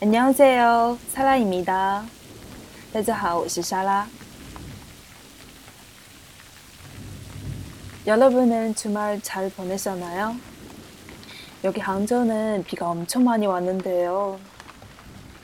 안녕하세요사라입니다大家好，我是莎拉。여러분은주말잘보내셨나요여기항저우는비가엄청많이왔는데요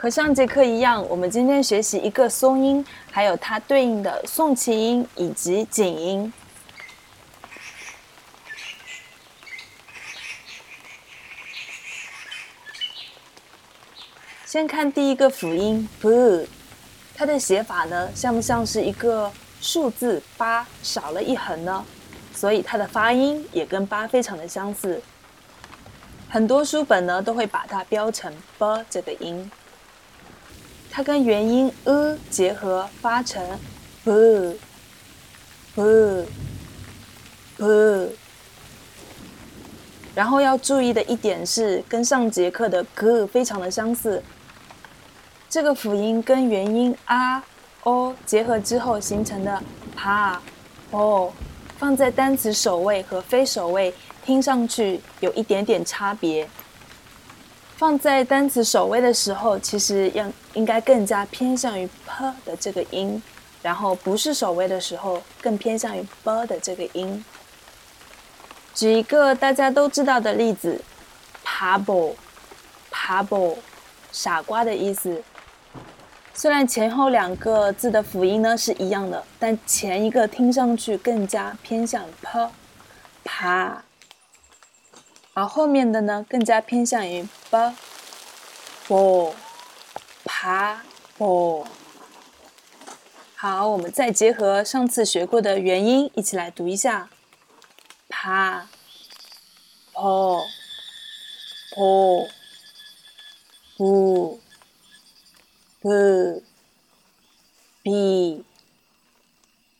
和上节课一样，我们今天学习一个松音，还有它对应的送气音以及紧音。先看第一个辅音 b，它的写法呢，像不像是一个数字八少了一横呢？所以它的发音也跟八非常的相似。很多书本呢都会把它标成 b 这个音，它跟元音 e 结合发成 b b b。然后要注意的一点是，跟上节课的 g 非常的相似。这个辅音跟元音啊、o 结合之后形成的 pa、o，放在单词首位和非首位，听上去有一点点差别。放在单词首位的时候，其实要应该更加偏向于 p 的这个音，然后不是首位的时候，更偏向于 b 的这个音。举一个大家都知道的例子 p a b l e p a b l e 傻瓜的意思。虽然前后两个字的辅音呢是一样的，但前一个听上去更加偏向 p、p，而后面的呢更加偏向于 b、b、p、b。好，我们再结合上次学过的元音，一起来读一下：p、p、p、p。b b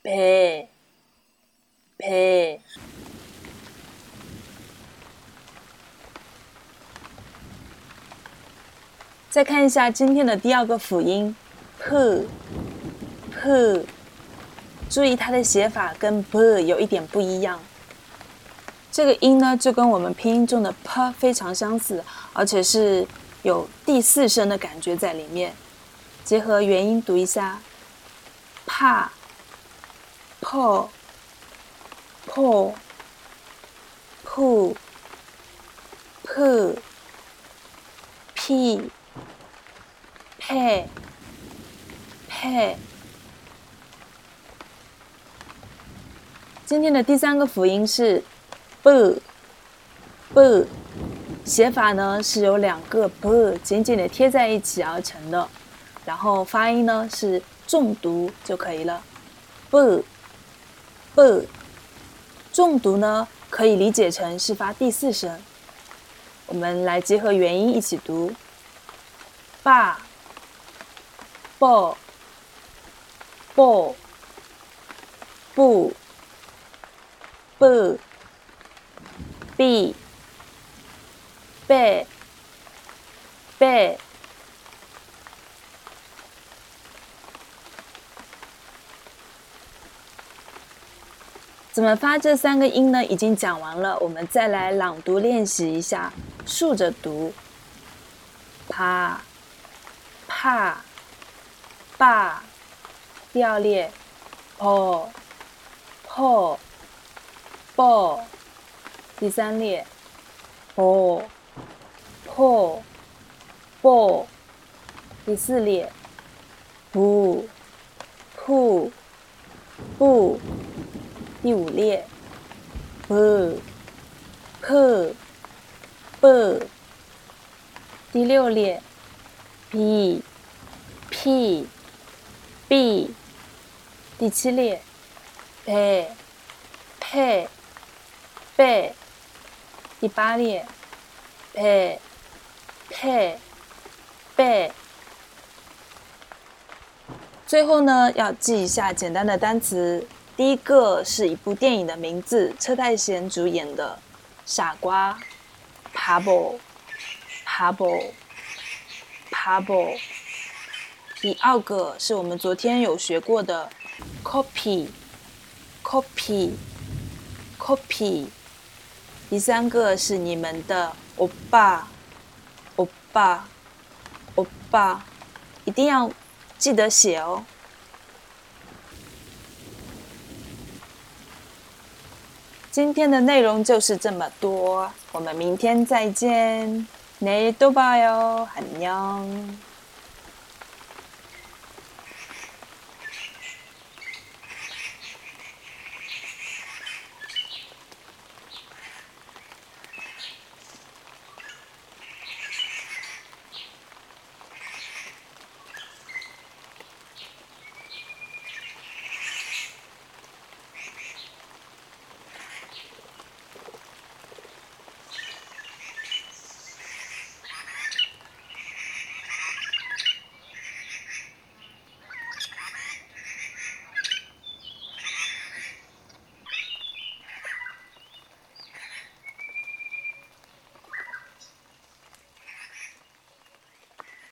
p p 再看一下今天的第二个辅音 p p，注意它的写法跟 b 有一点不一样。这个音呢，就跟我们拼音中的 p 非常相似，而且是有第四声的感觉在里面。结合元音读一下，怕、破、破、铺、铺、屁、配、配。今天的第三个辅音是 b，b，写法呢是由两个 b 紧紧的贴在一起而成的。然后发音呢是重读就可以了，b b，重读呢可以理解成是发第四声。我们来结合元音一起读，爸，b b b b b b b 怎么发这三个音呢？已经讲完了，我们再来朗读练习一下，竖着读。啪，怕，爸，第二列，po po bo，第三列，po po bo，第四列，bu pu bu。第五列，b p b，第六列 p p b 第七列，p p b 第八列，p p b 最后呢，要记一下简单的单词。第一个是一部电影的名字，车太贤主演的《傻瓜》，Pablo，Pablo。Pebble，第二个是我们昨天有学过的 copy，copy，copy。第三个是你们的欧巴，欧巴，欧巴，一定要记得写哦。今天的内容就是这么多，我们明天再见。 내일 또 봐요. 안녕.